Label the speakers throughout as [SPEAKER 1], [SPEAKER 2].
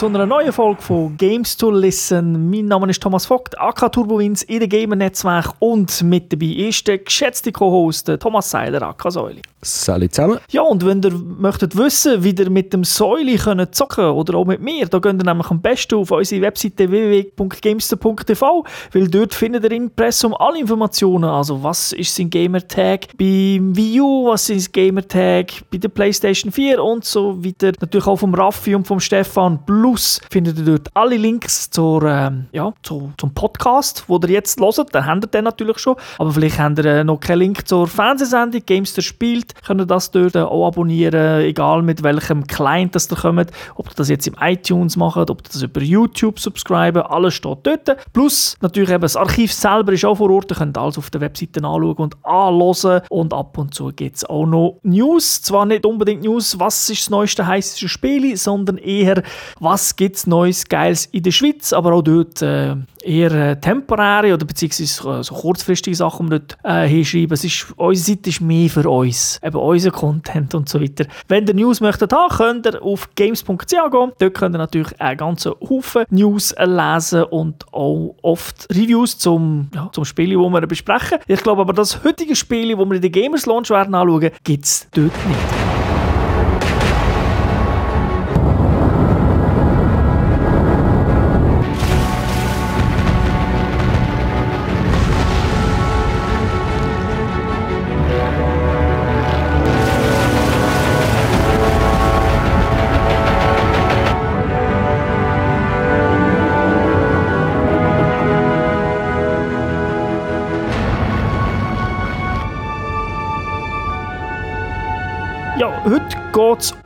[SPEAKER 1] zu einer neuen Folge von Games to Listen. Mein Name ist Thomas Vogt, AK Turbowins in der Gamer-Netzwerk und mit dabei ist der geschätzte Co-Host Thomas Seiler, AK Säuli.
[SPEAKER 2] Salut zusammen.
[SPEAKER 1] Ja, und wenn ihr möchtet wissen, wie ihr mit dem Säuli könnt zocken oder auch mit mir, da geht ihr nämlich am besten auf unsere Webseite www.gamester.tv, weil dort findet ihr im Impressum alle Informationen, also was ist sein Gamertag beim Wii U, was ist sein Gamertag bei der Playstation 4 und so weiter. Natürlich auch vom Raffi und vom Stefan. Plus findet ihr dort alle Links zur, ähm, ja, zu, zum Podcast, wo ihr jetzt hört. Den habt ihr dann natürlich schon. Aber vielleicht habt ihr äh, noch keinen Link zur Fernsehsendung. Gamester spielt. Könnt ihr das dort äh, auch abonnieren, egal mit welchem Client das ihr kommt. Ob ihr das jetzt im iTunes macht, ob ihr das über YouTube subscriben. Alles steht dort. Plus natürlich eben das Archiv selber ist auch vor Ort. Ihr könnt alles auf der Webseite anschauen und anhören. Und ab und zu gibt es auch noch News. Zwar nicht unbedingt News, was ist das neueste heißeste Spiel, sondern eher, was gibt es Neues, Geiles in der Schweiz, aber auch dort äh, eher äh, temporäre oder beziehungsweise äh, so kurzfristige Sachen, die wir dort äh, hinschreiben. Es ist, unsere Seite ist mehr für uns, eben unser Content und so weiter. Wenn ihr News möchtet haben, könnt ihr auf games.ch gehen. Dort könnt ihr natürlich einen ganzen Haufen News lesen und auch oft Reviews zum, ja, zum Spiel, die wir besprechen. Ich glaube aber, das heutige Spiel, das wir in der Gamers Launch werden anschauen, gibt es dort nicht.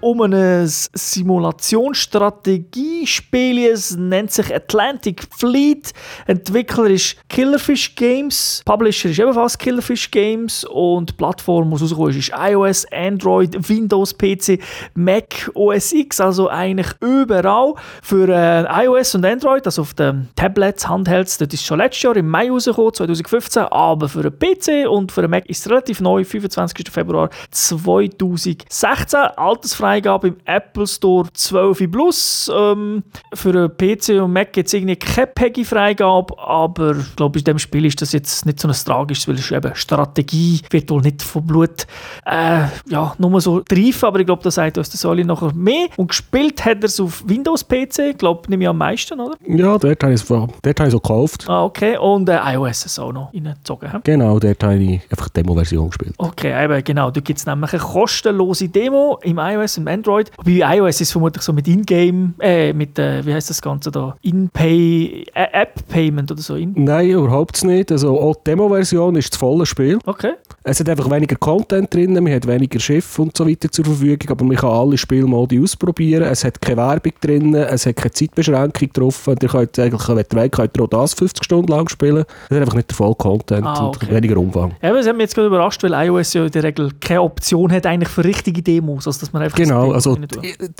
[SPEAKER 1] Um ein Simulationsstrategiespiel. Es nennt sich Atlantic Fleet. Entwickler ist Killerfish Games. Publisher ist ebenfalls Killerfish Games. Und die Plattform, die rausgekommen ist, ist iOS, Android, Windows, PC, Mac, OS X. Also eigentlich überall. Für äh, iOS und Android, also auf den Tablets, Handhelds, das ist schon letztes Jahr im Mai rausgekommen, 2015. Aber für den PC und für den Mac ist es relativ neu, 25. Februar 2016. Altersfreigabe im Apple Store 12 Plus. Ähm, für einen PC und Mac gibt es irgendwie keine Peggy-Freigabe, aber ich glaube, in diesem Spiel ist das jetzt nicht so ein tragisches, weil es eben Strategie, wird wohl nicht von Blut äh, ja, nur so treifen, aber ich glaube, da sagt uns der Soli nachher mehr. Und gespielt hat er es auf Windows-PC, ich glaube, nehme ich am meisten, oder?
[SPEAKER 2] Ja, dort habe ich es so gekauft.
[SPEAKER 1] Ah, okay. Und äh, iOS ist auch noch reingezogen. he?
[SPEAKER 2] Genau, dort habe ich einfach die Demo-Version gespielt.
[SPEAKER 1] Okay, eben, genau. Da gibt es nämlich eine kostenlose Demo im iOS und Android. Bei iOS ist es vermutlich so mit Ingame, äh, mit, äh, wie heißt das Ganze da? In-Pay, äh, App-Payment oder so. In
[SPEAKER 2] Nein, überhaupt nicht. Also auch die Demo-Version ist das volle Spiel.
[SPEAKER 1] okay.
[SPEAKER 2] Es hat einfach weniger Content drin, man hat weniger Schiffe und so weiter zur Verfügung, aber man kann alle Spielmodi ausprobieren. Es hat keine Werbung drin, es hat keine Zeitbeschränkung drauf. Und ihr könnt eigentlich, wenn ihr wollt, könnt ihr auch das 50 Stunden lang spielen. Es hat einfach nicht der volle Content
[SPEAKER 1] Ah,
[SPEAKER 2] und
[SPEAKER 1] okay.
[SPEAKER 2] weniger Umfang.
[SPEAKER 1] Ja, aber es hat mich jetzt gerade überrascht, weil iOS ja in der Regel keine Option hat eigentlich für richtige Demos, also dass man einfach
[SPEAKER 2] Genau,
[SPEAKER 1] das
[SPEAKER 2] also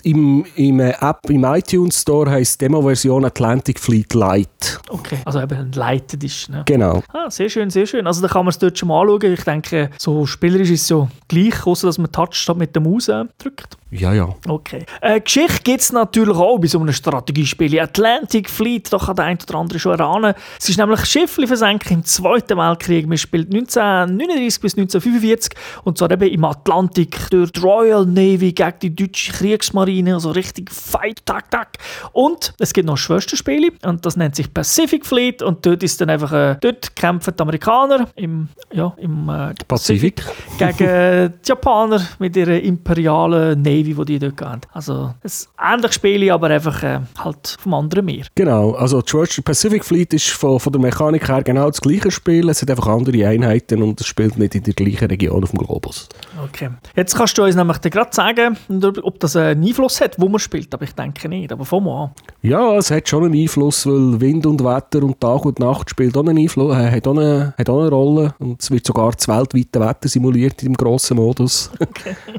[SPEAKER 2] im, im äh, App, im iTunes Store heisst die Demo-Version Atlantic Fleet Lite.
[SPEAKER 1] Okay, also eben ein Lighted ist. Ne?
[SPEAKER 2] Genau.
[SPEAKER 1] Ah, sehr schön, sehr schön. Also da kann man es dort schon mal anschauen. Ich denke, so spielerisch ist es so gleich, außer dass man Touch statt mit der Maus äh, drückt.
[SPEAKER 2] Ja, ja.
[SPEAKER 1] Okay. Äh, Geschichte gibt es natürlich auch bei so einem Strategiespiel. Atlantic Fleet, da kann der ein oder andere schon erahnen. Es ist nämlich Schiffli versenken im Zweiten Weltkrieg. Man spielt 1939 bis 1945 und zwar eben im Atlantik durch die Royal Navy gegen die deutsche Kriegsmarine, also richtig Fight, tak, tak. Und es gibt noch Schwesterspiele und das nennt sich Pacific Fleet und dort ist dann einfach, äh, dort kämpfen die Amerikaner im, ja, im äh,
[SPEAKER 2] Pazifik.
[SPEAKER 1] gegen die Japaner mit ihrer imperialen Navy, die die dort haben. Also ein ähnliches Spiel, aber einfach äh, halt vom anderen Meer.
[SPEAKER 2] Genau, also die Schwester Pacific Fleet ist von, von der Mechanik her genau das gleiche Spiel. Es hat einfach andere Einheiten und es spielt nicht in der gleichen Region auf dem Globus.
[SPEAKER 1] Okay. Jetzt kannst du uns nämlich gerade sagen, ob das einen Einfluss hat, wo man spielt, aber ich denke nicht. Aber von mal an.
[SPEAKER 2] Ja, es hat schon einen Einfluss, weil Wind und Wetter und Tag und Nacht spielt auch einen Einfluss, äh, hat, auch eine, hat auch eine Rolle und es wird sogar das weltweite Wetter simuliert im grossen Modus.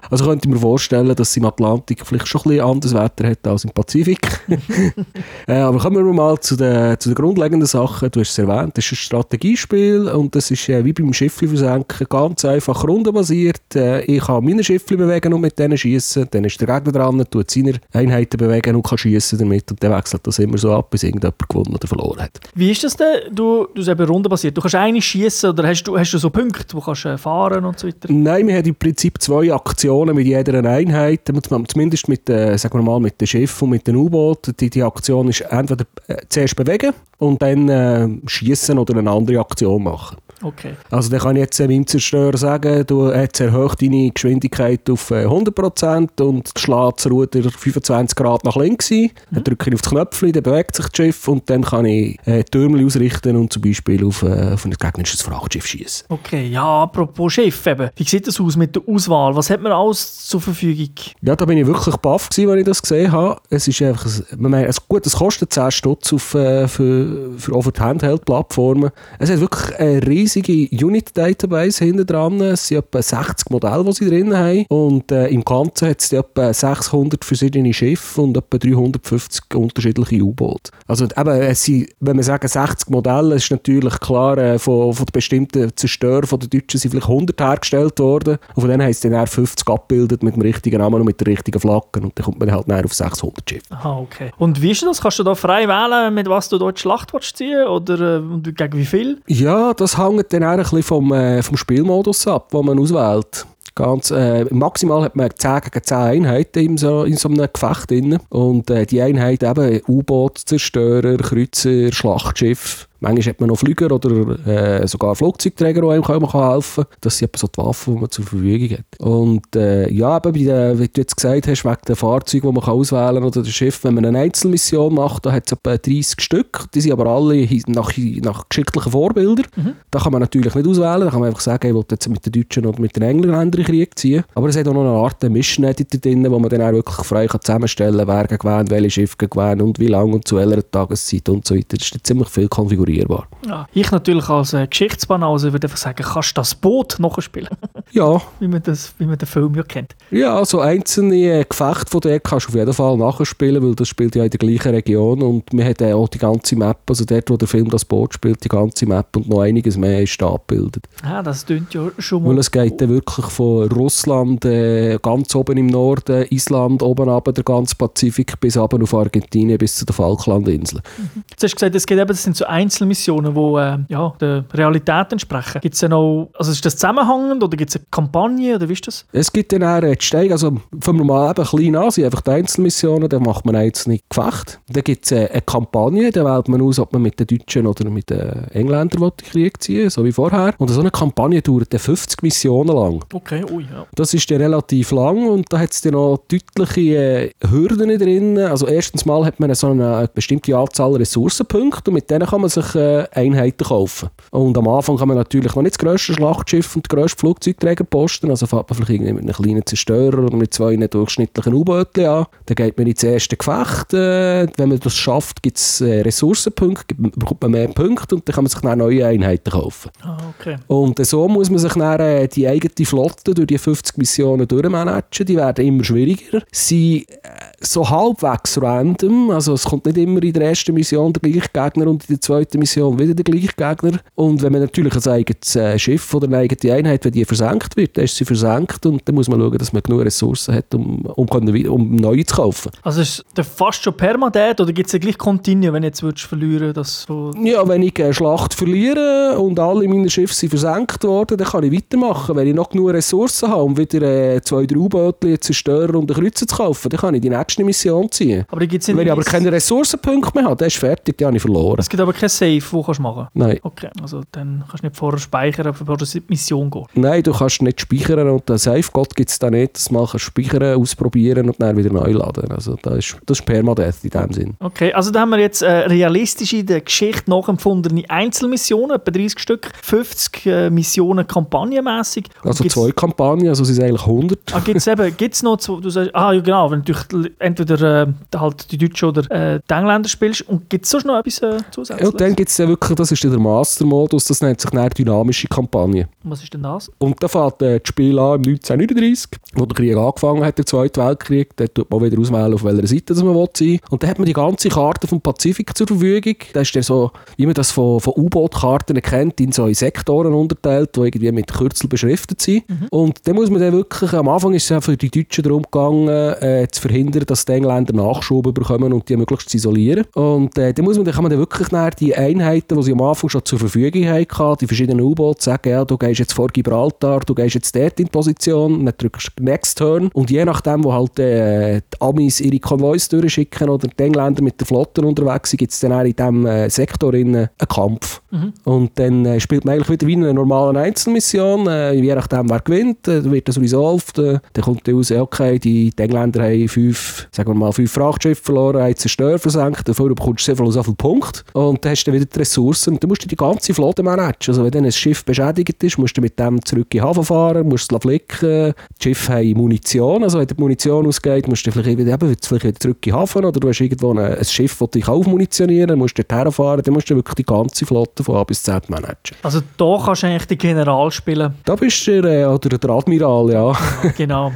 [SPEAKER 2] Also könnte ich mir vorstellen, dass dass es im Atlantik vielleicht schon ein bisschen anderes Wetter hat als im Pazifik. äh, aber kommen wir mal zu den, zu den grundlegenden Sachen. Du hast es erwähnt, das ist ein Strategiespiel und das ist äh, wie beim Schiffli versenken ganz einfach rundenbasiert. Äh, ich kann meine Schiffli bewegen und mit denen schießen. Dann ist der Gegner dran, tut seine Einheiten bewegen und kann schießen damit und dann wechselt das immer so ab, bis irgendjemand gewonnen oder verloren hat.
[SPEAKER 1] Wie ist das denn? Du, du eben rundenbasiert. Du kannst eine schießen oder hast du, hast du so Punkte, wo kannst äh, fahren und so weiter?
[SPEAKER 2] Nein, wir haben im Prinzip zwei Aktionen mit jeder Einheit. Zumindest mit, äh, sagen wir mal, mit dem Schiff und mit dem U-Boot. Die, die Aktion ist entweder äh, zuerst bewegen und dann äh, schießen oder eine andere Aktion machen.
[SPEAKER 1] Okay.
[SPEAKER 2] Also dann kann ich jetzt meinem Zerstörer sagen, du jetzt erhöht deine Geschwindigkeit auf 100% und schlägt das Ruder 25 Grad nach links ein. Mhm. Dann drücke ich auf das Knöpfchen, dann bewegt sich das Schiff und dann kann ich äh, Türme ausrichten und zum Beispiel auf, äh, auf ein gegnerisches Frachtschiff schießen.
[SPEAKER 1] Okay, ja, apropos Schiff eben. Wie sieht das aus mit der Auswahl? Was hat man alles zur Verfügung?
[SPEAKER 2] Ja, da bin ich wirklich baff gewesen, als ich das gesehen habe. Es ist einfach, man meine, es, gut, es kostet 10 Stutz auf, äh, für, für, für die Handheld-Plattformen. Es hat wirklich eine riesige Unit-Database hinten dran. Es sind etwa 60 Modelle, die sie drin haben. Und äh, im Ganzen hat es etwa 600 verschiedene Schiffe und etwa 350 unterschiedliche U-Boote. Also eben, es sind, wenn wir sagen 60 Modelle, ist natürlich klar, äh, von, von den bestimmten Zerstörern von den Deutschen sind vielleicht 100 hergestellt worden. Und von denen haben sie dann 50 abgebildet mit dem richtigen Namen und mit der richtigen Flagge. Und dann kommt man halt auf 600 Schiffe.
[SPEAKER 1] Aha, okay. Und wie ist das? Kannst du da frei wählen, mit was du dort Schlacht ziehen Oder äh, gegen wie viel?
[SPEAKER 2] Ja, das hängt dann auch ein bisschen vom, äh, vom Spielmodus ab, den man auswählt. Ganz, äh, maximal hat man 10 gegen 10 Einheiten in so, in so einem Gefecht drin. Und äh, die Einheiten eben U-Boot, Zerstörer, Kreuzer, Schlachtschiff, Manchmal hat man noch Flüger oder äh, sogar Flugzeugträger, die einem helfen können. Das sind so die Waffen, die man zur Verfügung hat. Und äh, ja, eben wie du jetzt gesagt hast, wegen den Fahrzeugen, die man auswählen kann oder dem Schiff, wenn man eine Einzelmission macht, da hat es etwa 30 Stück. Die sind aber alle nach, nach geschicklichen Vorbildern. Mhm. Da kann man natürlich nicht auswählen. Da kann man einfach sagen, ich will jetzt mit den Deutschen oder mit den Engländern in Krieg ziehen. Aber es hat auch noch eine Art Mischneditor drin, wo man dann auch wirklich frei kann zusammenstellen kann, wer gewinnt, welche Schiffe gewinnt und wie lange und zu welcher Tageszeit und so weiter. Das ist ziemlich viel konfiguriert konfigurierbar.
[SPEAKER 1] Ja, ich natürlich als äh, Geschichtsbanause würde einfach sagen, kannst du das Boot nachspielen?
[SPEAKER 2] Ja.
[SPEAKER 1] wie, man das, wie man den Film ja kennt.
[SPEAKER 2] Ja, also einzelne äh, Gefechte von der kannst du auf jeden Fall nachspielen, weil das spielt ja in der gleichen Region und wir haben auch die ganze Map, also dort, wo der Film das Boot spielt, die ganze Map und noch einiges mehr ist da abgebildet.
[SPEAKER 1] Ah, das klingt ja schon mal...
[SPEAKER 2] Weil es geht dann wirklich von Russland, äh, ganz oben im Norden, Island, oben ab der ganze Pazifik bis runter auf Argentinien, bis zu den Falklandinseln.
[SPEAKER 1] Mhm. Du hast gesagt, es geht eben, das sind so Einzelmissionen, die äh, ja, der Realität entsprechen. Gibt es auch, also ist das zusammenhängend oder gibt es Kampagne oder wie ist das?
[SPEAKER 2] Es gibt dann auch die Steige, also fangen wir mal eben klein an, sind einfach die Einzelmissionen, dann macht man einzelne Gefechte. Dann gibt es äh, eine Kampagne, dann wählt man aus, ob man mit den Deutschen oder mit den Engländern will, den Krieg ziehen so wie vorher. Und so eine Kampagne dauert dann 50 Missionen lang.
[SPEAKER 1] Okay, ui, ja.
[SPEAKER 2] Das ist dann relativ lang und da hat es dann noch deutliche äh, Hürden drin. Also erstens mal hat man so eine bestimmte Anzahl Ressourcenpunkte und mit denen kann man sich äh, Einheiten kaufen. Und am Anfang kann man natürlich noch nicht das grösste Schlachtschiff und das grösste Flugzeugträger posten, also fährt man vielleicht mit einem kleinen Zerstörer oder mit zwei durchschnittlichen U-Booten an. Dann geht man ins erste Gefecht. Äh, wenn man das schafft, gibt es äh, Ressourcenpunkte, bekommt man mehr Punkte und dann kann man sich dann neue Einheiten kaufen.
[SPEAKER 1] Ah, okay.
[SPEAKER 2] Und so muss man sich dann äh, die eigene Flotte durch die 50 Missionen durchmanagen. Die werden immer schwieriger. Sie äh, so halbwegs random, also es kommt nicht immer in der ersten Mission der gleiche Gegner und in der zweiten Mission wieder der gleiche Gegner. Und wenn man natürlich ein eigenes äh, Schiff oder eine eigene Einheit, wenn die versenkt wird, dann ist sie versenkt und dann muss man schauen, dass man genug Ressourcen hat, um, um, um neue zu kaufen.
[SPEAKER 1] Also ist das fast schon permanent oder gibt es ja gleich Continue, wenn jetzt würdest verlieren dass so
[SPEAKER 2] Ja, wenn ich eine Schlacht verliere und alle meine Schiffe sind versenkt worden, dann kann ich weitermachen. Wenn ich noch genug Ressourcen habe, um wieder äh, zwei, drei U-Boote zu zerstören und einen Kreuzer zu kaufen, dann kann ich die nächste Mission ziehen.
[SPEAKER 1] Aber gibt's
[SPEAKER 2] wenn ich aber keine Ressourcenpunkte mehr habe, dann ist fertig, dann habe ich verloren.
[SPEAKER 1] Es gibt aber kein Save, wo du machen kannst?
[SPEAKER 2] Nein.
[SPEAKER 1] Okay, also dann kannst du nicht vorher speichern, bevor du in die Mission gehst?
[SPEAKER 2] Nein, du kannst nicht speichern und den Save-Gott gibt es da nicht, dass man speichern, ausprobieren und dann wieder neu laden. Also das ist, das ist Permadeath in dem Sinn.
[SPEAKER 1] Okay, also da haben wir jetzt äh, realistische, der Geschichte nachempfundene Einzelmissionen, etwa 30 Stück, 50 äh, Missionen kampagnenmässig.
[SPEAKER 2] Also zwei Kampagnen, also sind es eigentlich 100.
[SPEAKER 1] Ah, gibt es eben, gibt's noch, du sagst, ah ja genau, wenn natürlich entweder äh, halt die Deutschen oder äh, die Engländer spielst. Und gibt es sonst noch etwas äh, zusätzliches?
[SPEAKER 2] Ja, dann gibt es wirklich, das ist der Master-Modus, das nennt sich eine dynamische Kampagne.
[SPEAKER 1] Was ist denn das?
[SPEAKER 2] Und da fängt äh, das Spiel an im 1939, wo der Krieg angefangen hat, der Zweite Weltkrieg. Da tut man wieder auswählen, auf welcher Seite das man sein will. Und dann hat man die ganze Karte vom Pazifik zur Verfügung. Da ist der so, wie man das von, von U-Boot-Karten kennt, in so in Sektoren unterteilt, die irgendwie mit Kürzel beschriftet sind. Mhm. Und dann muss man dann wirklich, am Anfang ist es ja für die Deutschen darum gegangen, äh, zu verhindern, dass die Engländer Nachschub bekommen und die möglichst zu isolieren. Und äh, dann, muss man, dann kann man dann wirklich die Einheiten, die sie am Anfang schon zur Verfügung hatten, die verschiedenen U-Boote, sagen, ja, du gehst jetzt vor Gibraltar, du gehst jetzt dort in Position, dann drückst du Next Turn und je nachdem, wo halt äh, die Amis ihre Konvois durchschicken oder die Engländer mit der Flotte unterwegs sind, gibt es dann auch in diesem äh, Sektor einen Kampf. Mhm. Und dann äh, spielt man eigentlich wieder wie in einer normalen Einzelmission, äh, je nachdem, wer gewinnt, äh, wird das resolved, dann kommt raus, okay, die, die Engländer haben fünf, sagen wir mal, fünf Frachtschiffe verloren, haben Zerstörer versenkt, dafür bekommst du sehr viel, so viele Punkte und dann hast du wieder die Ressourcen und dann musst du die ganze Flotte managen. Also wenn dann ein Schiff beschädigt ist, musst du mit dem zurück in den Hafen fahren, musst es flicken, die Schiffe haben Munition, also wenn die Munition ausgeht, musst du vielleicht wieder, eben, vielleicht wieder zurück in den Hafen oder du hast irgendwo ein, ein Schiff, das dich aufmunitionieren musst du dort herfahren, dann musst du wirklich die ganze Flotte von A bis Z managen.
[SPEAKER 1] Also da kannst du eigentlich den General spielen?
[SPEAKER 2] Da bist du der, äh, oder der Admiral, ja.
[SPEAKER 1] ja genau.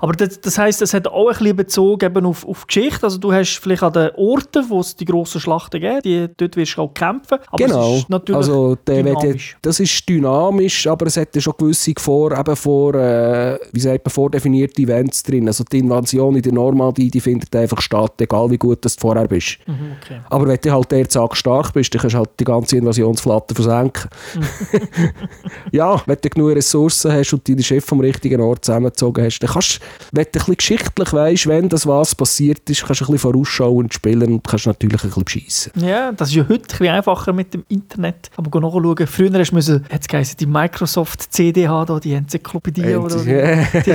[SPEAKER 1] aber das, das heisst, es hat auch ein bisschen Bezug eben auf, auf Geschichte, also du hast vielleicht an den Orten, wo es die grossen Schlachten gibt, die, dort wirst du auch kämpfen,
[SPEAKER 2] aber genau. es ist natürlich also, dynamisch. das ist dynamisch, aber es hat ja schon gewisse vor, eben vor, äh, wie sagt man, vordefinierte Events drin, also die Invasion in der Normandie, die findet einfach statt, egal wie gut du vorher bist. Mhm, okay. Aber wenn du halt der Tag stark bist, dann kannst du halt die ganze Invasionsflotte versenken. Mhm. ja, wenn du genug Ressourcen hast und deine Chef vom richtigen Ort zusammengezogen hast, dann kannst wenn du ein bisschen geschichtlich weißt, wenn das was passiert ist, kannst du ein bisschen vorausschauend spielen und kannst natürlich ein bisschen beschissen.
[SPEAKER 1] Ja, das ist ja heute ein bisschen einfacher mit dem Internet. Aber nachschauen, früher hast du müssen, hat's geheißen, die Microsoft CD haben, die Enzyklopädie äh, oder yeah. die,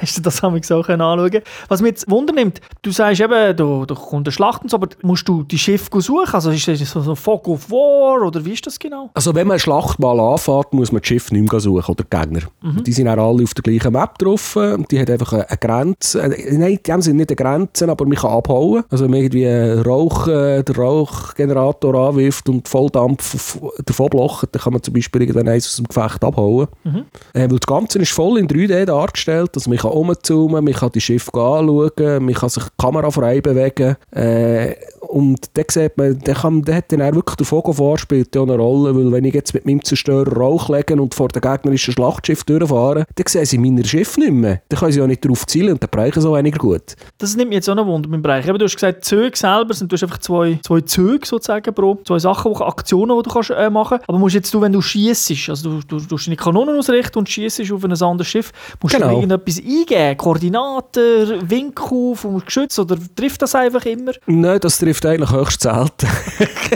[SPEAKER 1] hast du das haben auch anschauen Was mich jetzt wundernimmt, du sagst eben, da, da kommt eine Schlacht und so, aber musst du die Schiffe suchen? Also ist das so ein Fog of War oder wie ist das genau?
[SPEAKER 2] Also wenn man eine Schlacht mal anfährt, muss man die Schiffe nicht mehr suchen oder die Gegner. Mhm. Die sind auch alle auf der gleichen Map drauf. Die hat einfach eine Grenze. Äh, nein, die haben nicht eine Grenze, aber man kann abhauen. Also wenn man irgendwie Rauch, äh, den Rauchgenerator anwirft und Volldampf davon blocht, dann kann man zum Beispiel irgendwann eins aus dem Gefecht abhauen. Mhm. Äh, weil das Ganze ist voll in 3D dargestellt. Also man kann umzoomen, man kann die Schiffe anschauen, man kann sich kamerafrei bewegen. Äh, und da sieht man, der, kann, der hat dann auch wirklich der Vogel spielt ja eine Rolle, weil wenn ich jetzt mit meinem Zerstörer Rauch lege und vor dem gegnerischen Schlachtschiff durchfahre, dann sehen sie meine Schiffe nicht mehr. Dann können sie ja nicht darauf zielen und dann brechen sie auch weniger gut.
[SPEAKER 1] Das nimmt mich jetzt auch noch Wunder beim Bereich. du hast gesagt, Züge selber sind du hast einfach zwei, zwei Züge sozusagen pro, zwei Sachen, Aktionen, die du kannst, äh, machen kannst. Aber musst jetzt du, wenn du schießt, also du, du, du deine Kanonen ausrichten und schießt auf ein anderes Schiff, musst genau. du irgendetwas eingeben? Koordinaten, Winkel vom Geschütz oder trifft das einfach immer?
[SPEAKER 2] Nein, das trifft eigentlich höchst selten.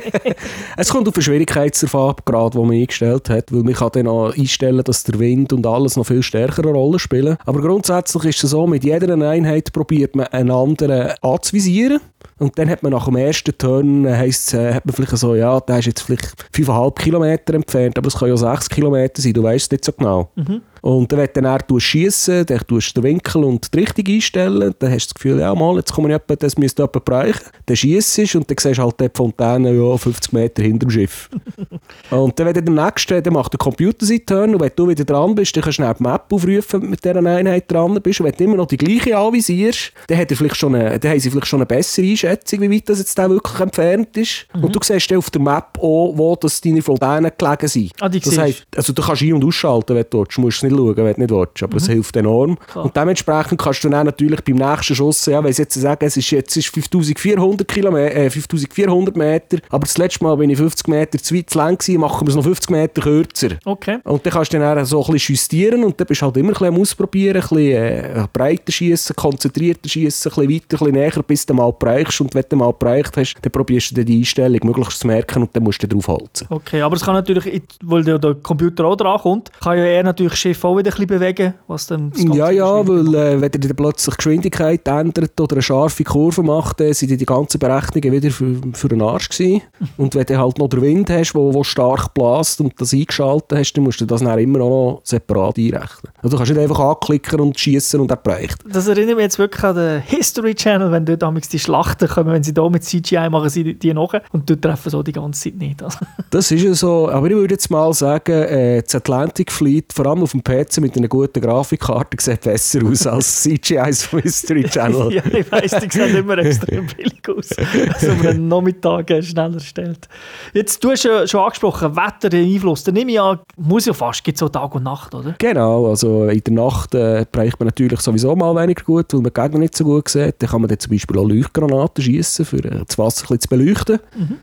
[SPEAKER 2] es kommt auf den Schwierigkeitsgrad, den man eingestellt hat, weil man kann dann auch einstellen, dass der Wind und alles noch viel stärker eine Rolle spielen. Aber grundsätzlich ist es so, mit jeder Einheit probiert man einen anderen anzuvisieren. Und dann hat man nach dem ersten Turn, äh, heisst, äh, hat man vielleicht so, ja, der ist jetzt vielleicht 5,5 Kilometer entfernt, aber es kann ja 6 Kilometer sein, du weißt es nicht so genau. Mhm. Und dann, wenn du schießen, dann tust du den Winkel und die Richtung einstellen, dann hast du das Gefühl, ja mal, jetzt komme ich etwa, das müsste jemand bereichen. Dann schießt und dann siehst du halt die Fontäne ja, 50 Meter hinter dem Schiff. und dann, wenn du der nächste, dann macht der Computer seinen Turn und wenn du wieder dran bist, dann kannst du schnell die Map aufrufen, mit dieser Einheit dran bist. Und wenn du immer noch die gleiche anvisierst, dann, hat er vielleicht schon eine, dann haben sie vielleicht schon eine bessere Einschätzung, wie weit das jetzt wirklich entfernt ist. Mhm. Und du siehst dann auf der Map auch, wo das deine Fontänen gelegen sind.
[SPEAKER 1] Ah,
[SPEAKER 2] das heißt, also du kannst ein- und ausschalten, wenn du willst. Du musst es nicht schauen, wenn du nicht willst. Aber mhm. es hilft enorm. Klar. Und dementsprechend kannst du dann natürlich beim nächsten Schuss, ja, wenn sie jetzt sagen, es ist jetzt ist 5400 Kilometer, äh, 5400 Meter, aber das letzte Mal bin ich 50 Meter zu weit zu lang gewesen, machen wir es noch 50 Meter kürzer.
[SPEAKER 1] Okay.
[SPEAKER 2] Und dann kannst du dann so ein bisschen justieren und dann bist du halt immer ein bisschen am Ausprobieren, ein bisschen äh, breiter schießen, konzentrierter schießen, ein bisschen weiter, ein bisschen näher, bis du mal bereichst und wenn du mal bereicht hast, dann probierst du dann die Einstellung möglichst zu merken und dann musst du drauf halten.
[SPEAKER 1] Okay, aber es kann natürlich, weil der, Computer auch dran kommt, kann ja eher natürlich Schiff auch wieder ein bisschen bewegen, was dann
[SPEAKER 2] Ja, ja, weil äh, wenn ihr plötzlich Geschwindigkeit ändert oder eine scharfe Kurve macht, dann sind die ganzen Berechnungen wieder für, für den Arsch gewesen. und wenn du halt noch den Wind hast, wo, wo stark bläst und das eingeschaltet hast, dann musst du das dann immer noch separat einrechnen. Also du kannst nicht einfach anklicken und schießen und er bereicht.
[SPEAKER 1] Das erinnert mich jetzt wirklich an den History Channel, wenn dort damals die Schlachten kommen, wenn sie da mit CGI machen, sie die noch und dort treffen so die ganze Zeit nicht. Also,
[SPEAKER 2] Das ist ja so, aber ich würde jetzt mal sagen, äh, das Atlantic Fleet, vor allem auf dem PC mit einer guten Grafikkarte, sieht besser aus als CGIs vom History Channel.
[SPEAKER 1] ja, ich weiss, die sehen immer extrem billig aus, also man einen Nachmittag schneller stellt. Jetzt, du hast ja schon angesprochen, Wetter, Einfluss, dann nehme ich an, muss ja fast, gibt so Tag und Nacht, oder?
[SPEAKER 2] Genau, also in der Nacht äh, bereicht man natürlich sowieso mal weniger gut, weil man die Gegner nicht so gut sieht. Dann kann man dann zum Beispiel auch Leuchtgranaten schießen, für äh, das Wasser ein bisschen zu beleuchten.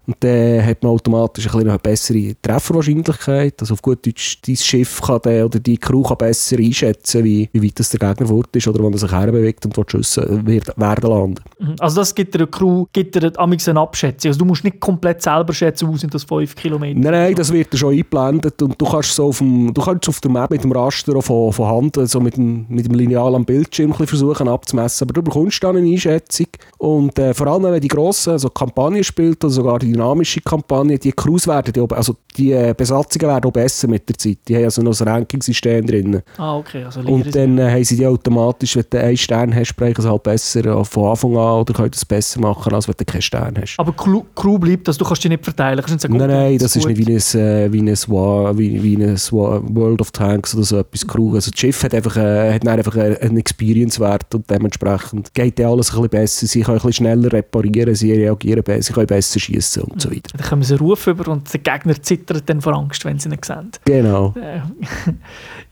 [SPEAKER 2] Und dann hat man automatisch ein bisschen eine bessere Trefferwahrscheinlichkeit. Also auf gut Deutsch, dein Schiff kann dann, oder die Crew kann besser einschätzen, wie, wie weit das der Gegner fort ist oder wann er sich herbewegt und wo die Schüsse wird, werden landen.
[SPEAKER 1] Mhm. Also das gibt der Crew, gibt dir amigs eine Abschätzung. Also du musst nicht komplett selber schätzen, wo sind das 5 Kilometer.
[SPEAKER 2] Nein, nein, das wird dann schon eingeblendet und du kannst so auf dem, du kannst auf der Map mit dem Raster von, von Hand, also mit dem, mit dem Lineal am Bildschirm versuchen abzumessen, aber du bekommst dann eine Einschätzung und äh, vor allem wenn die grossen also Kampagnen spielt oder sogar die dynamische Kampagne, die Crews werden, auch, also die äh, Besatzungen werden auch besser mit der Zeit, die haben also noch ein Ranking-System drin
[SPEAKER 1] Ah, okay, also
[SPEAKER 2] und dann äh, haben sie die automatisch, wenn du einen Stern hast, sprechen sie halt besser äh, von Anfang an oder können es besser machen, als wenn du keinen Stern hast.
[SPEAKER 1] Aber Crew, bleibt das, du kannst dich nicht verteilen. Kannst nicht sagen,
[SPEAKER 2] Nein,
[SPEAKER 1] gut,
[SPEAKER 2] nein, das ist
[SPEAKER 1] gut.
[SPEAKER 2] nicht wie ein, äh, wie ein, wie, wie ein World of Tanks oder so etwas Crew. Also das Schiff hat einfach, äh, hat einfach äh, einen Experience-Wert und dementsprechend geht dann alles ein bisschen besser. Sie können ein bisschen schneller reparieren, sie reagieren besser, sie können besser schießen und so weiter.
[SPEAKER 1] Dann kommen sie Ruf über und der Gegner zittert dann vor Angst, wenn sie ihn sehen.
[SPEAKER 2] Genau.
[SPEAKER 1] Äh,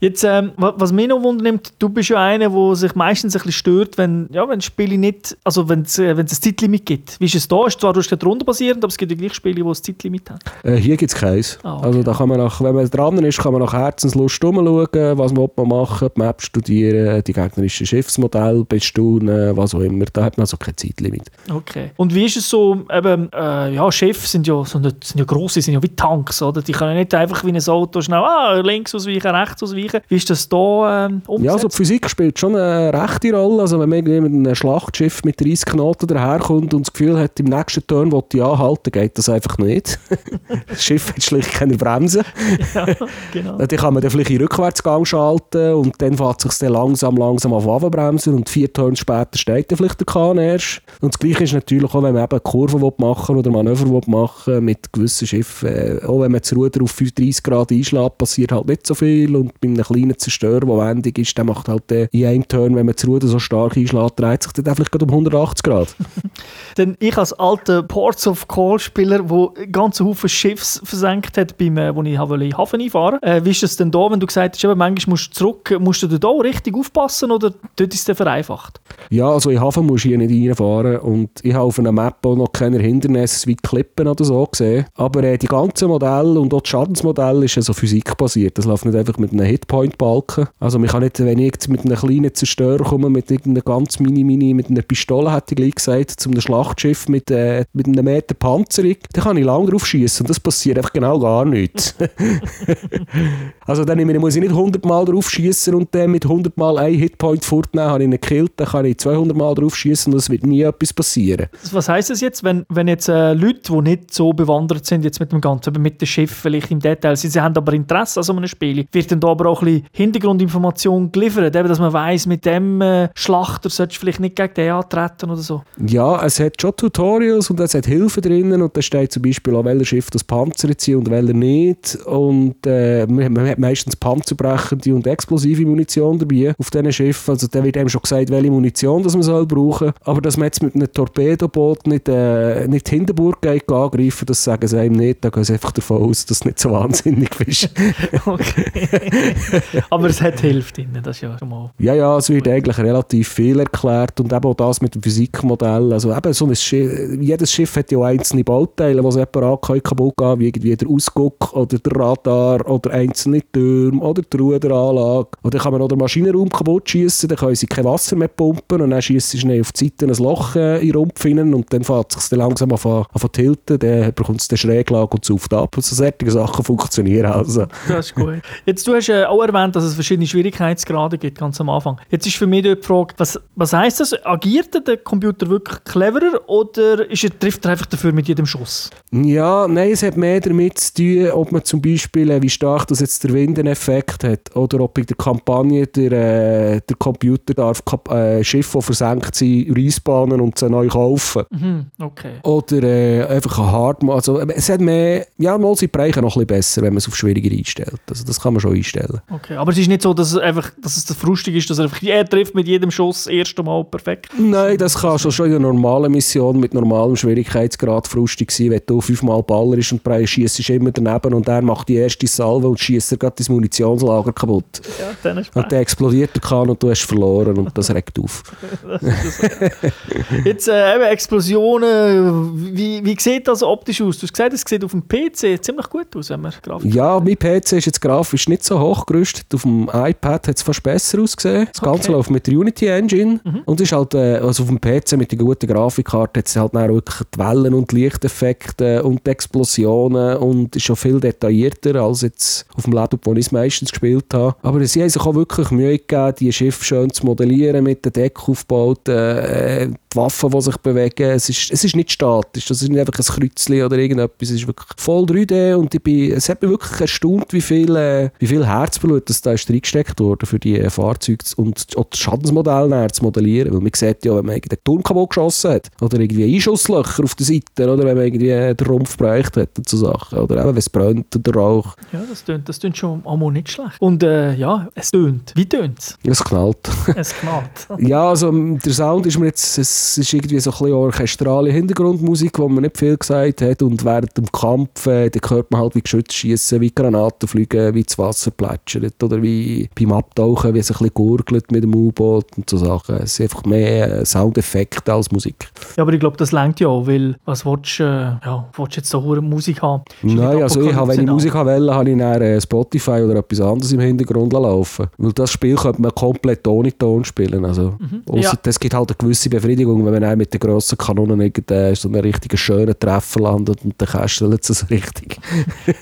[SPEAKER 1] Jetzt, ähm, wa- was mich noch wundernimmt, du bist ja einer, der sich meistens ein bisschen stört, wenn, ja, wenn Spiele nicht, also wenn es äh, ein Zeitlimit gibt. Wie ist es da? Ist zwar du hast gesagt, rundenbasierend, aber es gibt ja gleich Spiele, die ein Zeitlimit haben.
[SPEAKER 2] Äh, hier gibt es keins.
[SPEAKER 1] Ah, okay.
[SPEAKER 2] Also da kann man nach, wenn man dran ist, kann man nach Herzenslust rumschauen, was man man machen die Map studieren, die gegnerischen Schiffsmodelle bestaunen, was auch immer. Da hat man also kein Zeitlimit.
[SPEAKER 1] Okay. Und wie ist es so, eben, äh, ja, Schiffe sind ja, sind ja grosse, sind ja wie Tanks, oder? Die können nicht einfach wie ein Auto schnell, ah, links ausweichen, rechts ausweichen. Wie ist das da ähm, umgesetzt?
[SPEAKER 2] Ja, also die Physik spielt schon eine rechte Rolle. Also wenn man mit einem Schlachtschiff mit 30 Knoten daherkommt und das Gefühl hat, im nächsten Turn will ich anhalten, geht das einfach nicht. das Schiff hat schlicht keine Bremsen.
[SPEAKER 1] ja, genau.
[SPEAKER 2] Dann kann man dann vielleicht in den Rückwärtsgang schalten und dann fährt sich dann langsam, langsam auf Waffenbremsen und vier Turns später steht dann vielleicht der Kahn erst. Und das Gleiche ist natürlich auch, wenn man eben Kurven will machen oder Manöver will machen mit gewissen Schiffen. Äh, auch wenn man das Ruder auf 35 Grad einschlägt, passiert halt nicht so viel und bei einem kleinen Zerstörer, der wendig ist, der macht halt äh, in einem Turn, wenn man das Ruder so stark einschlägt, dreht sich dann vielleicht gerade um 180 Grad.
[SPEAKER 1] Denn ich als alter Ports of Call Spieler, der ganz Haufen Schiffs versenkt hat, beim, äh, wo ich wollte in den Hafen einfahren äh, Wie ist das denn da, wenn du gesagt hast, eben, manchmal musst du zurück, musst du da richtig aufpassen oder dort ist es dann vereinfacht?
[SPEAKER 2] Ja, also in Hafen musst du hier nicht reinfahren und ich habe auf einer Map auch noch keine Hindernisse wie Klippen oder so gesehen. Aber äh, die ganzen Modelle und auch das Schadensmodell ist also physikbasiert. Das läuft nicht einfach mit einem Hitpoint-Balken. Also man kann nicht, wenn ich jetzt mit einem kleinen Zerstörer komme, mit irgendeiner ganz mini-mini, mit einer Pistole, hätte ich gleich gesagt, zu einem Schlachtschiff mit, äh, mit einem Meter Panzerung, dann kann ich lang drauf schießen und das passiert einfach genau gar nichts. also dann muss ich nicht 100 Mal drauf schießen und dann mit 100 Mal einen Hitpoint fortnehmen, habe ich ihn gekillt, dann kann ich 200 Mal drauf schießen und es wird nie etwas passieren.
[SPEAKER 1] Was heisst das jetzt, wenn, wenn jetzt äh, Leute, die nicht so bewandert sind jetzt mit dem Ganzen, mit dem Schiff vielleicht im Detail, sie, sie haben aber Interesse an so einem Spiel, wird dann da aber auch ein bisschen Hintergrundinformation geliefert, eben, dass man weiss, mit dem äh, Schlachter solltest du vielleicht nicht gegen den antreten oder so.
[SPEAKER 2] Ja, es hat schon Tutorials und es hat Hilfe drinnen und da steht zum Beispiel auch, welches Schiff das Panzer zieht und welcher nicht und äh, man, man hat meistens panzerbrechende und explosive Munition dabei auf diesen Schiffen, also da wird einem schon gesagt, welche Munition das man soll brauchen, aber dass man jetzt mit einem Torpedoboot nicht, äh, nicht Hindenburg geht angreifen, das sagen sie einem nicht, da gehen sie einfach davon aus, dass du nicht so wahnsinnig bist.
[SPEAKER 1] Okay. aber es hat Hilfe drin, das ist ja schon mal...
[SPEAKER 2] Ja, ja, es wird eigentlich relativ viel erklärt und eben auch das mit dem Physikmodell. Also eben so ein Schiff, jedes Schiff hat ja auch einzelne Bauteile, die separat kaputt gehen wie irgendwie der Ausguck oder der Radar oder einzelne Türme oder die Ruderanlage. Oder kann man auch den Maschinenraum kaputt schießen, dann können sie kein Wasser mehr pumpen und dann schießen sie auf die Seite ein Loch äh, in den Rumpf hinein und dann fährt es sich dann langsam auf an zu tilten, dann bekommt es den Schräglage und sauft ab. Also solche Sachen funktionieren also.
[SPEAKER 1] Das ist gut. Jetzt, du hast äh, auch erwähnt, dass es verschiedene Schwierigkeitsgrade gibt, ganz am Anfang. Jetzt ist für mich die Frage, was, was heisst das? Agiert der Computer wirklich cleverer oder ist er, trifft er einfach dafür mit jedem Schuss?
[SPEAKER 2] Ja, nein, es hat mehr damit zu tun, ob man zum Beispiel, äh, wie stark das jetzt der Windeneffekt hat oder ob in der Kampagne der, äh, der Computer darf äh, Schiffe, die versenkt sind, respawnen und sie neu kaufen.
[SPEAKER 1] Mhm, okay.
[SPEAKER 2] Oder äh, einfach ein Hard Also äh, es hat mehr, ja, mal sind Bereiche noch ein bisschen besser, wenn man es auf schwieriger einstellt. Also das kann man schon einstellen.
[SPEAKER 1] Okay, aber es ist nicht so, dass es einfach, dass es frustig ist, dass er einfach, er trifft mit jedem Schuss das erste Mal perfekt.
[SPEAKER 2] Nein, das kann schon, schon in einer normalen Mission mit normalem Schwierigkeitsgrad frustig sein, wenn du fünfmal Baller ist und schießt immer daneben und er macht die erste Salve und schießt gerade das Munitionslager kaputt.
[SPEAKER 1] Ja, dann ist
[SPEAKER 2] Und dann explodiert der Kahn und du hast verloren und das regt auf.
[SPEAKER 1] Jetzt äh, eben Explosionen, wie, wie sieht das optisch aus? Du hast gesagt, es sieht auf dem PC ziemlich gut aus, wenn man
[SPEAKER 2] Ja, mein PC ist jetzt grafisch nicht so hochgerüstet. Auf dem iPad hat es fast besser ausgesehen. Das Ganze
[SPEAKER 1] Okay.
[SPEAKER 2] läuft mit der Unity Engine. Und ist halt, äh, also auf dem PC mit der guten Grafikkarte hat es halt dann wirklich die Wellen und Lichteffekte und Explosionen und ist schon viel detaillierter als jetzt auf dem Laptop, wo ich es meistens gespielt habe. Aber sie haben sich auch wirklich Mühe gegeben, die Schiffe schön zu modellieren mit den Deckaufbauten, äh, die Waffen, die sich bewegen. Es ist, es ist nicht statisch, das ist nicht einfach ein Kreuzchen oder irgendetwas. Es ist wirklich voll 3D und ich bin, es hat mich wirklich erstaunt, wie viel, äh, wie viel Herzblut das da ist reingesteckt wurde für die äh, Fahrzeuge und auch das Schadensmodell näher zu modellieren. Weil man sieht ja, wenn man den Turm kaputt geschossen hat oder irgendwie Einschusslöcher auf der Seite oder wenn man irgendwie den Rumpf bereicht hat und so Sachen. Oder eben, wenn es brennt und der Rauch.
[SPEAKER 1] Ja, das tönt, das tönt schon einmal nicht schlecht. Und äh, ja, es tönt. Wie tönt es?
[SPEAKER 2] Es knallt.
[SPEAKER 1] Es knallt.
[SPEAKER 2] Ja, also der Sound ist mir jetzt, es ist irgendwie so ein bisschen orchestrale Hintergrundmusik, wo man nicht viel gesagt hat und während dem Kampf, äh, dann hört man halt wie Geschütze schießen, wie Granaten fliegen, wie das Wasser plätschert oder wie beim Abtauchen, wie es ein bisschen gurgelt mit dem U-Boot und so Sachen. Es sind einfach mehr äh, Soundeffekte als Musik.
[SPEAKER 1] Ja, aber ich glaube, das längt ja auch, weil was willst du, äh, ja, willst du jetzt so hohe Musik haben? Ist
[SPEAKER 2] Nein, also ich habe, wenn ich Musik wollte, habe ich dann äh, Spotify oder etwas anderes im Hintergrund laufen. Weil das Spiel könnte man komplett ohne Ton spielen. Also, ausser,
[SPEAKER 1] Ja.
[SPEAKER 2] Das gibt halt eine gewisse Befriedigung, wenn man mit den grossen Kanonen irgendeinen so einen richtigen schönen Treffer landet und dann kästelt es richtig.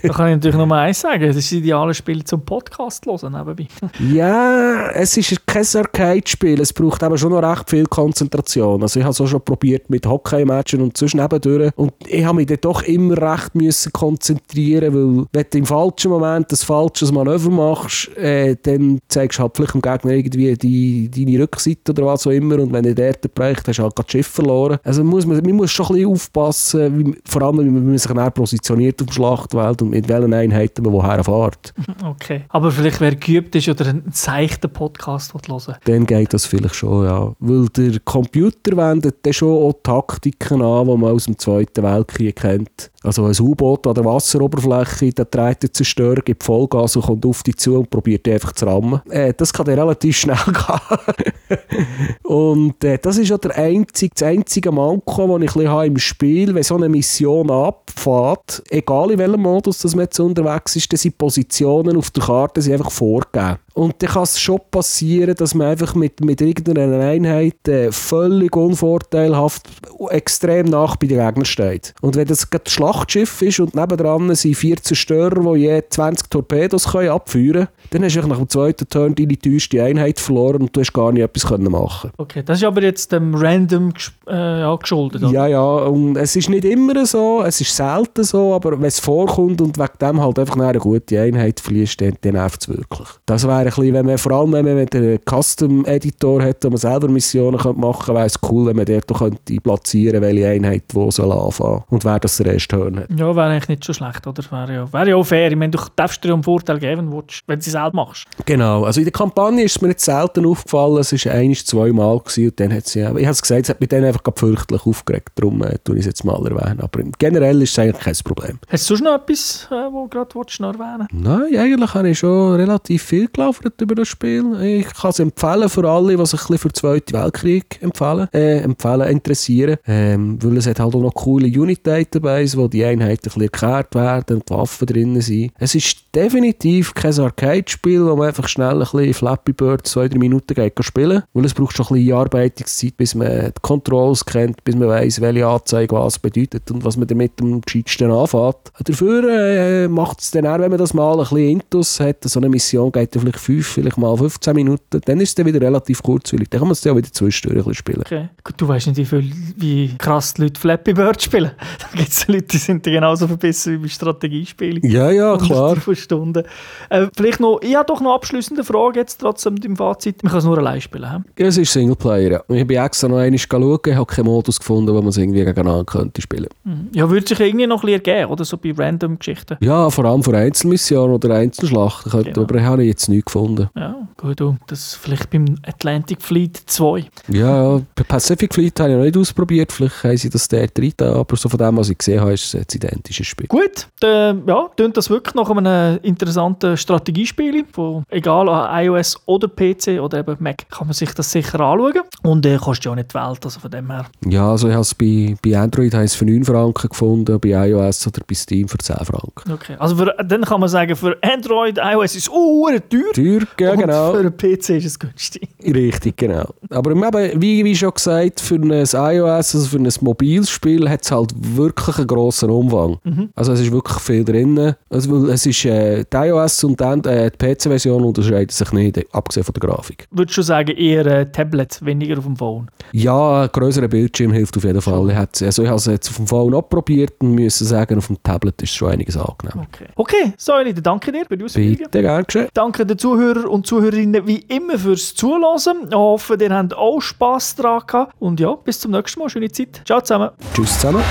[SPEAKER 1] Da kann ich natürlich noch eins sagen, es ist das ideale Spiel zum Podcast hören nebenbei.
[SPEAKER 2] Ja, es ist kein Arcade-Spiel. Es braucht aber schon noch recht viel Konzentration. Also ich habe es auch schon probiert mit Hockey-Matchen und zwischen nebendurch. Und ich habe mich dann doch immer recht müssen konzentrieren, weil wenn du im falschen Moment das falsche Manöver machst, äh, dann zeigst du halt vielleicht dem Gegner irgendwie die, deine Rückseite oder was auch immer. Und wenn du dort bereicht hast, du halt gerade das Schiff verloren. Also muss man, man muss schon ein bisschen aufpassen, wie, vor allem wie man sich dann positioniert auf dem Schlachtfeld und mit welchen Einheiten man woher fährt.
[SPEAKER 1] Okay. Aber vielleicht wer geübt ist oder einen seichten Podcast will hören
[SPEAKER 2] dann geht das vielleicht schon, ja. Weil der Computer wendet dann schon auch Taktiken an, die man aus dem Zweiten Weltkrieg kennt. Also ein U-Boot an der Wasseroberfläche, der trägt den Zerstörer, gibt Vollgas und kommt auf dich zu und probiert dich einfach zu rammen. Äh, das kann dann relativ schnell gehen. und äh, das ist auch der einzige, das einzige Manko, das ich habe im Spiel wenn so eine Mission abfährt, egal in welchem Modus das man jetzt unterwegs ist, dann sind Positionen auf der Karte sind einfach vorgegeben. Und dann kann es schon passieren, dass man einfach mit, mit irgendeiner Einheit äh, völlig unvorteilhaft extrem nach bei den Gegnern steht. Und wenn das ein Schlachtschiff ist und nebendran sind vier Zerstörer, die je 20 Torpedos können abführen können, dann hast du nach dem zweiten Turn deine teuerste Einheit verloren und du hast gar nicht etwas können machen
[SPEAKER 1] Okay, das ist aber jetzt dem Random äh, ja, geschuldet. oder?
[SPEAKER 2] Ja, ja, und es ist nicht immer so, es ist selten so, aber wenn es vorkommt und wegen dem halt einfach eine gute Einheit verliest, dann, dann nervt es wirklich. Das wäre bisschen, wenn man, vor allem wenn man einen Custom-Editor hat, wo man selber Missionen könnte machen könnte, wäre es cool, wenn man dort könnte platzieren welche Einheit wo soll anfangen und wer das erste Turn hat.
[SPEAKER 1] Ja, wäre eigentlich nicht so schlecht, oder? Wäre ja, wäre ja auch fair. Ich meine, du darfst dir einen Vorteil geben, wenn du willst, wenn du sie selber machst.
[SPEAKER 2] Genau, also in der Kampagne ist es mir nicht selten aufgefallen, es war ein, zweimal gewesen und dann hat sie, ich habe es gesagt, es hat mich dann einfach fürchterlich aufgeregt, darum äh, tue ich es jetzt mal erwähnen, aber generell ist es eigentlich kein Problem.
[SPEAKER 1] Hast du sonst noch etwas, äh, wo du gerade erwähnen
[SPEAKER 2] Nein, eigentlich habe ich schon relativ viel gelaufen. Gelabert über das Spiel. Ich kann es empfehlen für alle, die sich für den Zweiten Weltkrieg empfehlen, äh, empfehlen interessieren. Ähm, weil es hat halt auch noch coole Unit-Database, wo die Einheiten ein bisschen erklärt werden und die Waffen drin sind. Es ist definitiv kein Arcade-Spiel, wo man einfach schnell ein bisschen Flappy Bird zwei, drei Minuten geht spielen Weil es braucht schon ein bisschen Einarbeitungszeit, bis man die Controls kennt, bis man weiss, welche Anzeige was bedeutet und was man damit am gescheitsten anfängt. Dafür äh, macht es dann auch, wenn man das mal ein bisschen intus hat, so eine Mission geht ja vielleicht 5, vielleicht mal 15 Minuten, dann ist es dann wieder relativ kurzweilig. Dann kann man es dann auch wieder zwischendurch spielen.
[SPEAKER 1] Okay. Gut, du weißt nicht, wie, viel, wie krass die Leute Flappy Bird spielen. Da gibt es Leute, die sind genauso verbissen wie bei Strategiespielen.
[SPEAKER 2] Ja, ja, klar.
[SPEAKER 1] Von Stunden. Äh, vielleicht noch, ich habe doch noch abschließende Frage jetzt trotzdem im Fazit. Man kann es nur allein spielen. He?
[SPEAKER 2] Ja, es ist Singleplayer, ja. Ich bin extra noch einmal schauen, habe keinen Modus gefunden, wo man es irgendwie gegeneinander könnte spielen.
[SPEAKER 1] Mhm. Ja, würde sich irgendwie noch ein bisschen ergeben, oder so bei random Geschichten?
[SPEAKER 2] Ja, vor allem für Einzelmissionen oder Einzelschlachten, könnte, genau. aber ich habe jetzt nichts gefunden.
[SPEAKER 1] Ja, gut, du, das vielleicht beim Atlantic Fleet 2.
[SPEAKER 2] Ja, Pacific Fleet habe ich noch nicht ausprobiert, vielleicht haben sie das dort drin, aber so von dem, was ich gesehen habe, ist es ein identisches Spiel.
[SPEAKER 1] Gut, dann, ja, tönt das wirklich nach einem interessanten Strategiespiel, von egal iOS oder PC oder eben Mac, kann man sich das sicher anschauen und äh, kostet ja auch nicht die Welt, also von dem her.
[SPEAKER 2] Ja, also ich habe es bei, bei Android habe für 9 Franken gefunden, bei iOS oder bei Steam für 10 Franken.
[SPEAKER 1] Okay, also für, dann kann man sagen, für Android, iOS ist es teuer.
[SPEAKER 2] Teuer, ja, genau.
[SPEAKER 1] für einen PC ist es günstig.
[SPEAKER 2] Richtig, genau. Aber eben, wie, wie schon gesagt, für ein iOS, also für ein Mobilspiel, hat es halt wirklich einen grossen Umfang. Mhm. Also es ist wirklich viel drin. Also, es ist, äh, die iOS und dann, äh, die PC-Version unterscheiden sich nicht, abgesehen von der Grafik.
[SPEAKER 1] Würdest du sagen, eher äh, Tablet, weniger auf dem Phone?
[SPEAKER 2] Ja, ein grösserer Bildschirm hilft auf jeden Fall. Ich, also ich habe es jetzt auf dem Phone abprobiert und müssen sagen, auf dem Tablet ist es schon einiges angenehmer.
[SPEAKER 1] Okay, okay Säuli, danke dir für die Ausführungen.
[SPEAKER 2] Bitte, gerne geschehen.
[SPEAKER 1] Danke den Zuhörern und Zuhörerinnen wie immer fürs Zuhören. Ich hoffe, ihr habt auch Spass daran gehabt. Und ja, bis zum nächsten Mal. Schöne Zeit. Ciao zusammen.
[SPEAKER 2] Tschüss zusammen.